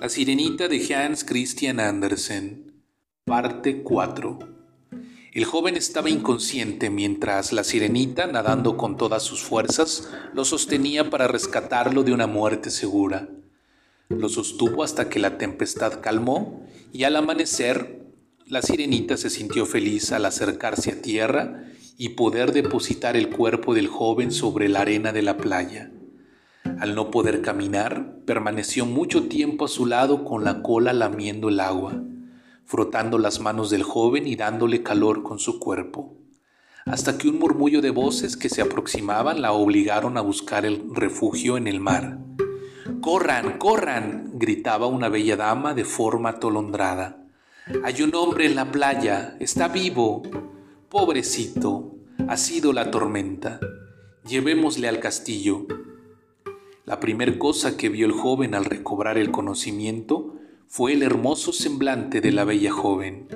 La sirenita de Hans Christian Andersen, parte 4. El joven estaba inconsciente mientras la sirenita, nadando con todas sus fuerzas, lo sostenía para rescatarlo de una muerte segura. Lo sostuvo hasta que la tempestad calmó y al amanecer la sirenita se sintió feliz al acercarse a tierra y poder depositar el cuerpo del joven sobre la arena de la playa. Al no poder caminar, permaneció mucho tiempo a su lado con la cola lamiendo el agua, frotando las manos del joven y dándole calor con su cuerpo, hasta que un murmullo de voces que se aproximaban la obligaron a buscar el refugio en el mar. Corran, corran, gritaba una bella dama de forma atolondrada. Hay un hombre en la playa, está vivo. Pobrecito, ha sido la tormenta. Llevémosle al castillo. La primer cosa que vio el joven al recobrar el conocimiento fue el hermoso semblante de la bella joven.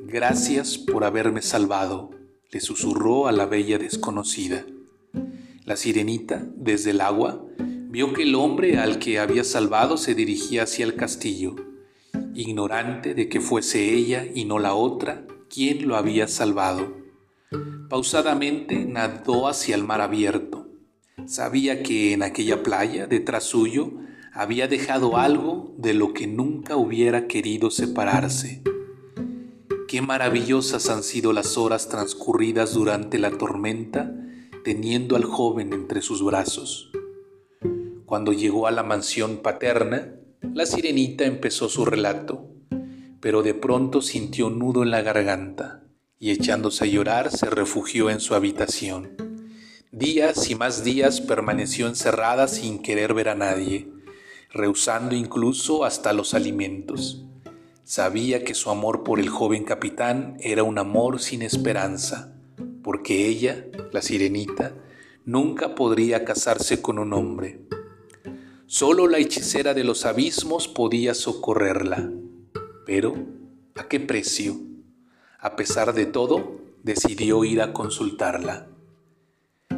Gracias por haberme salvado, le susurró a la bella desconocida. La sirenita, desde el agua, vio que el hombre al que había salvado se dirigía hacia el castillo, ignorante de que fuese ella y no la otra quien lo había salvado. Pausadamente nadó hacia el mar abierto. Sabía que en aquella playa, detrás suyo, había dejado algo de lo que nunca hubiera querido separarse. Qué maravillosas han sido las horas transcurridas durante la tormenta teniendo al joven entre sus brazos. Cuando llegó a la mansión paterna, la sirenita empezó su relato, pero de pronto sintió un nudo en la garganta y echándose a llorar se refugió en su habitación. Días y más días permaneció encerrada sin querer ver a nadie, rehusando incluso hasta los alimentos. Sabía que su amor por el joven capitán era un amor sin esperanza, porque ella, la sirenita, nunca podría casarse con un hombre. Solo la hechicera de los abismos podía socorrerla. Pero, ¿a qué precio? A pesar de todo, decidió ir a consultarla.